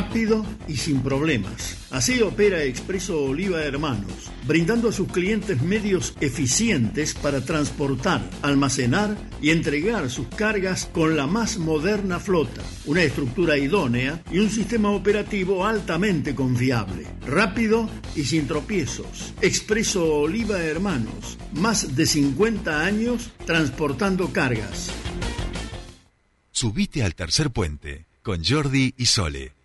rápido y sin problemas. Así opera Expreso Oliva Hermanos, brindando a sus clientes medios eficientes para transportar, almacenar y entregar sus cargas con la más moderna flota, una estructura idónea y un sistema operativo altamente confiable. Rápido y sin tropiezos. Expreso Oliva Hermanos, más de 50 años transportando cargas. Subite al tercer puente con Jordi y Sole.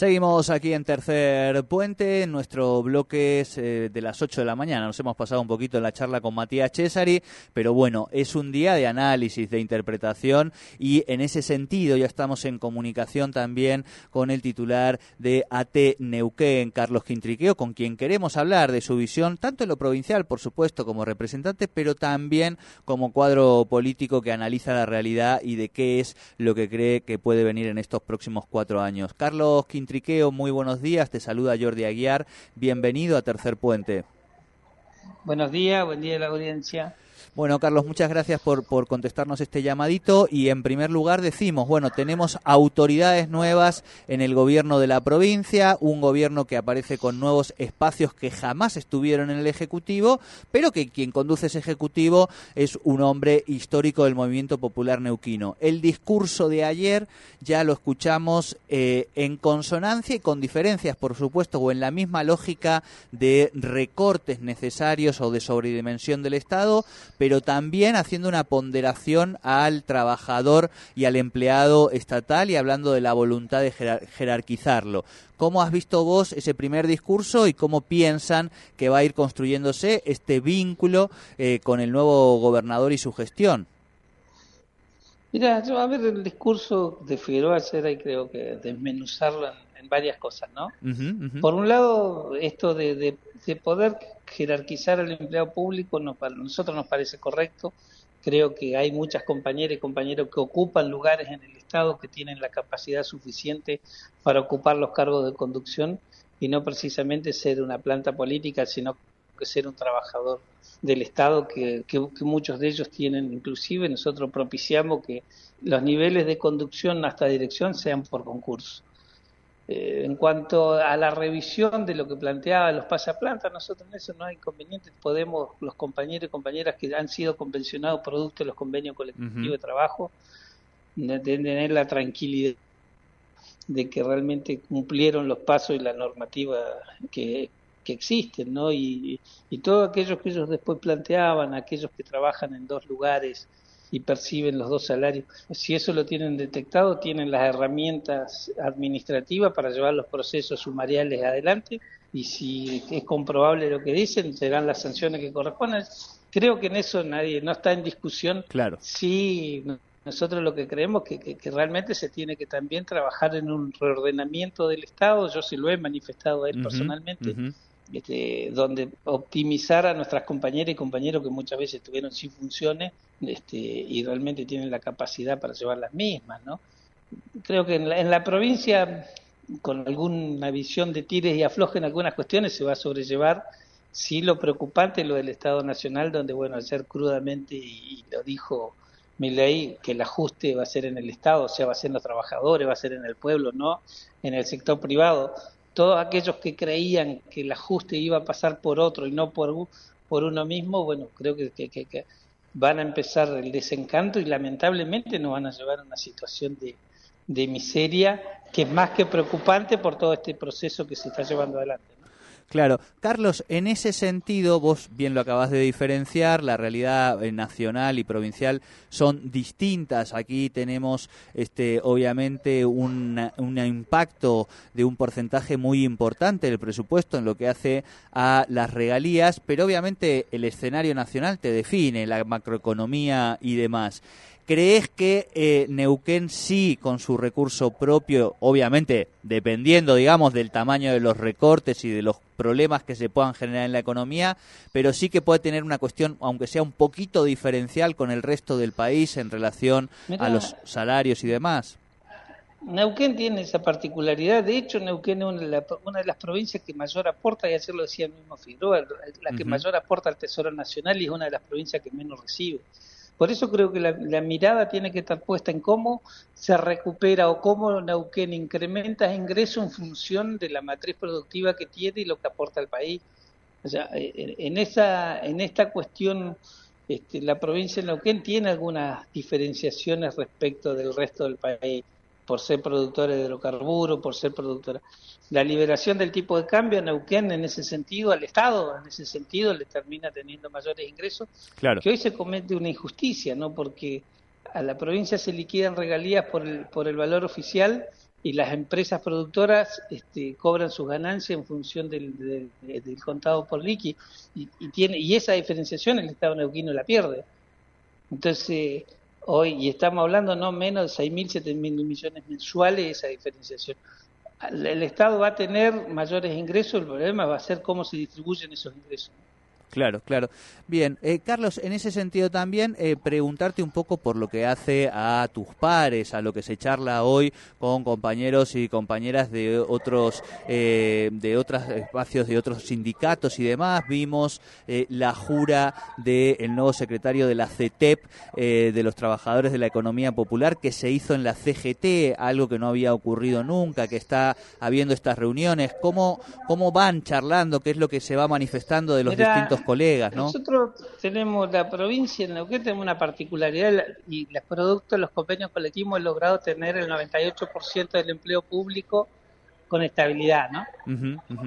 Seguimos aquí en Tercer Puente, en nuestro bloque eh, de las 8 de la mañana. Nos hemos pasado un poquito en la charla con Matías Cesari, pero bueno, es un día de análisis, de interpretación y en ese sentido ya estamos en comunicación también con el titular de AT Neuquén, Carlos Quintriqueo, con quien queremos hablar de su visión, tanto en lo provincial, por supuesto, como representante, pero también como cuadro político que analiza la realidad y de qué es lo que cree que puede venir en estos próximos cuatro años. Carlos Quintriqueo, Triqueo, muy buenos días. Te saluda Jordi Aguiar. Bienvenido a Tercer Puente. Buenos días, buen día a la audiencia. Bueno, Carlos, muchas gracias por, por contestarnos este llamadito y en primer lugar decimos, bueno, tenemos autoridades nuevas en el gobierno de la provincia, un gobierno que aparece con nuevos espacios que jamás estuvieron en el Ejecutivo, pero que quien conduce ese Ejecutivo es un hombre histórico del movimiento popular neuquino. El discurso de ayer ya lo escuchamos eh, en consonancia y con diferencias, por supuesto, o en la misma lógica de recortes necesarios o de sobredimensión del Estado, pero también haciendo una ponderación al trabajador y al empleado estatal y hablando de la voluntad de jerarquizarlo. ¿Cómo has visto vos ese primer discurso y cómo piensan que va a ir construyéndose este vínculo eh, con el nuevo gobernador y su gestión? Mira, yo a ver el discurso de Figueroa ayer hay creo que desmenuzarlo en, varias cosas, ¿no? Por un lado, esto de, de poder jerarquizar al empleado público nos, a nosotros nos parece correcto. Creo que hay muchas compañeras y compañeros que ocupan lugares en el Estado que tienen la capacidad suficiente para ocupar los cargos de conducción y no precisamente ser una planta política, sino que ser un trabajador del Estado que, que, muchos de ellos tienen. Inclusive nosotros propiciamos que los niveles de conducción hasta dirección sean por concurso. Eh, en cuanto a la revisión de lo que planteaba los pasaplantas, nosotros en eso no hay inconveniente. Podemos, los compañeros y compañeras que han sido convencionados producto de los convenios colectivos de trabajo, de tener la tranquilidad de que realmente cumplieron los pasos y la normativa que, que existen, ¿no? Y, y todos aquellos que ellos después planteaban, aquellos que trabajan en dos lugares, y perciben los dos salarios. Si eso lo tienen detectado, tienen las herramientas administrativas para llevar los procesos sumariales adelante y si es comprobable lo que dicen, serán las sanciones que corresponden. Creo que en eso nadie no está en discusión. Claro. Sí, nosotros lo que creemos que, que, realmente se tiene que también trabajar en un reordenamiento del Estado. Yo sí lo he manifestado a él personalmente este, donde optimizar a nuestras compañeras y compañeros que muchas veces estuvieron sin funciones este, y realmente tienen la capacidad para llevar las mismas, ¿no? Creo que en la, en la provincia, con alguna visión de tires y afloje en algunas cuestiones, se va a sobrellevar. Sí, lo preocupante es lo del Estado Nacional, donde, bueno, ayer crudamente, y, lo dijo ley que el ajuste va a ser en el Estado, o sea, va a ser en los trabajadores, va a ser en el pueblo, no en el sector privado todos aquellos que creían que el ajuste iba a pasar por otro y no por, por uno mismo, bueno, creo que, que, van a empezar el desencanto y lamentablemente nos van a llevar a una situación de, de miseria que es más que preocupante por todo este proceso que se está llevando adelante. Claro. Carlos, en ese sentido, vos bien lo acabas de diferenciar, la realidad eh, nacional y provincial son distintas. Aquí tenemos, este, obviamente, un, un impacto de un porcentaje muy importante del presupuesto en lo que hace a las regalías, pero obviamente el escenario nacional te define, la macroeconomía y demás. ¿Crees que eh, Neuquén sí, con su recurso propio, obviamente dependiendo, digamos, del tamaño de los recortes y de los problemas que se puedan generar en la economía, pero sí que puede tener una cuestión, aunque sea un poquito diferencial con el resto del país en relación a los salarios y demás? Neuquén tiene esa particularidad. De hecho, Neuquén es una de, las provincias que mayor aporta, y ayer lo decía el mismo Figueroa, la que mayor aporta al Tesoro Nacional y es una de las provincias que menos recibe Por eso creo que la, mirada tiene que estar puesta en cómo se recupera o cómo Neuquén incrementa ingreso en función de la matriz productiva que tiene y lo que aporta al país. O sea, en, esa, en esta cuestión, este, la provincia de Neuquén tiene algunas diferenciaciones respecto del resto del país por ser productora de hidrocarburos, por ser productora. La liberación del tipo de cambio en Neuquén, en ese sentido, al Estado, en ese sentido, le termina teniendo mayores ingresos. Claro. Que hoy se comete una injusticia, ¿no? Porque a la provincia se liquidan regalías por el, por el valor oficial y las empresas productoras este, cobran sus ganancias en función del, del, contado por liqui y, y, tiene y esa diferenciación el Estado neuquino la pierde. Entonces, hoy, y estamos hablando no menos de 6.000, 7.000 millones mensuales esa diferenciación. El Estado va a tener mayores ingresos, el problema va a ser cómo se distribuyen esos ingresos. Claro, claro. Bien, eh, Carlos, en ese sentido también eh, preguntarte un poco por lo que hace a tus pares, a lo que se charla hoy con compañeros y compañeras de otros eh, de otros espacios, de otros sindicatos y demás. Vimos la jura del nuevo secretario de la CETEP, de los trabajadores de la economía popular, que se hizo en la CGT, algo que no había ocurrido nunca, que está habiendo estas reuniones. ¿Cómo, cómo van charlando? ¿Qué es lo que se va manifestando de los distintos colegas, ¿no? Nosotros tenemos la provincia en Neuquén, tenemos una particularidad y los productos, los convenios colectivos hemos logrado tener el 98% del empleo público con estabilidad, ¿no?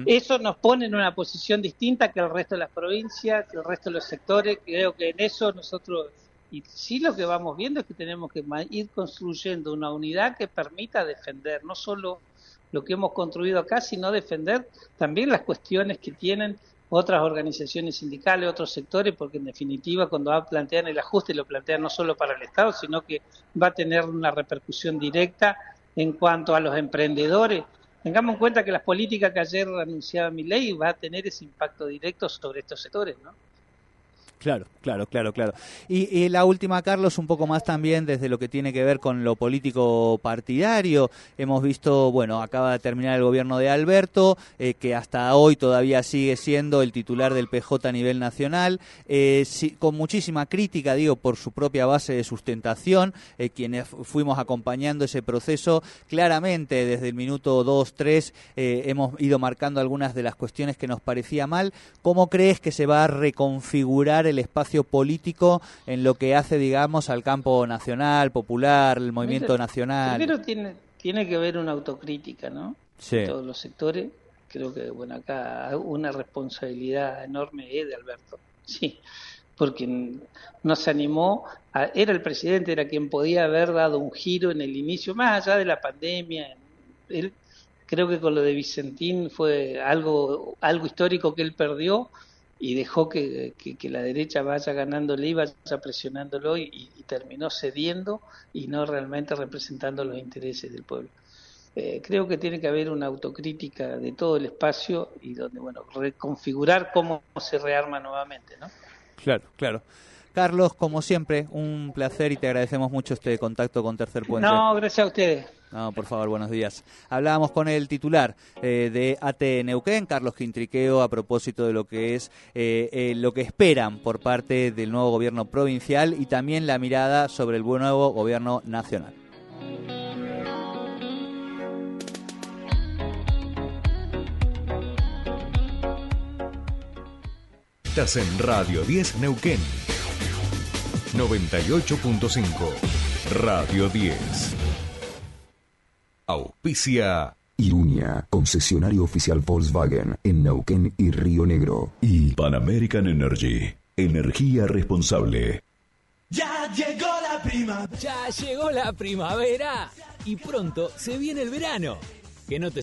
Eso nos pone en una posición distinta que el resto de las provincias, que el resto de los sectores. Creo que en eso nosotros, y sí lo que vamos viendo es que tenemos que ir construyendo una unidad que permita defender no solo lo que hemos construido acá, sino defender también las cuestiones que tienen otras organizaciones sindicales, otros sectores, porque en definitiva cuando plantean el ajuste lo plantean no solo para el Estado, sino que va a tener una repercusión directa en cuanto a los emprendedores. Tengamos en cuenta que las políticas que ayer anunciaba mi ley va a tener ese impacto directo sobre estos sectores, ¿no? Claro, claro, claro, claro. Y, la última, Carlos, un poco más también desde lo que tiene que ver con lo político partidario. Hemos visto, bueno, acaba de terminar el gobierno de Alberto, eh, que hasta hoy todavía sigue siendo el titular del PJ a nivel nacional, eh, con muchísima crítica, digo, por su propia base de sustentación, eh, quienes fuimos acompañando ese proceso, claramente desde el minuto 2, 3 hemos ido marcando algunas de las cuestiones que nos parecía mal. ¿Cómo crees que se va a reconfigurar el espacio político en lo que hace, digamos, al campo nacional, popular, el movimiento nacional. Primero tiene, tiene que haber una autocrítica, ¿no? Sí. todos los sectores. Creo que, bueno, acá una responsabilidad enorme es de Alberto. Sí, porque no se animó, era el presidente, era quien podía haber dado un giro en el inicio, más allá de la pandemia. Él, creo que con lo de Vicentín fue algo, algo histórico que él perdió, y dejó que, la derecha vaya ganándole y vaya presionándolo y, terminó cediendo y no realmente representando los intereses del pueblo. Eh, creo que tiene que haber una autocrítica de todo el espacio y donde, bueno, reconfigurar cómo se rearma nuevamente, ¿no? Claro, claro. Carlos, como siempre, un placer y te agradecemos mucho este contacto con Tercer Puente. No, gracias a ustedes. No, por favor, buenos días. Hablábamos con el titular eh, de AT Neuquén, Carlos Quintriqueo, a propósito de lo que es eh, eh, lo que esperan por parte del nuevo gobierno provincial y también la mirada sobre el nuevo gobierno nacional. Estás en Radio 10 Neuquén. 98.5. Radio 10. Auspicia. Iruña, concesionario oficial Volkswagen en Neuquén y Río Negro. Y Pan American Energy, energía responsable. Ya llegó la primavera. Ya llegó la primavera. Y pronto se viene el verano. Que no te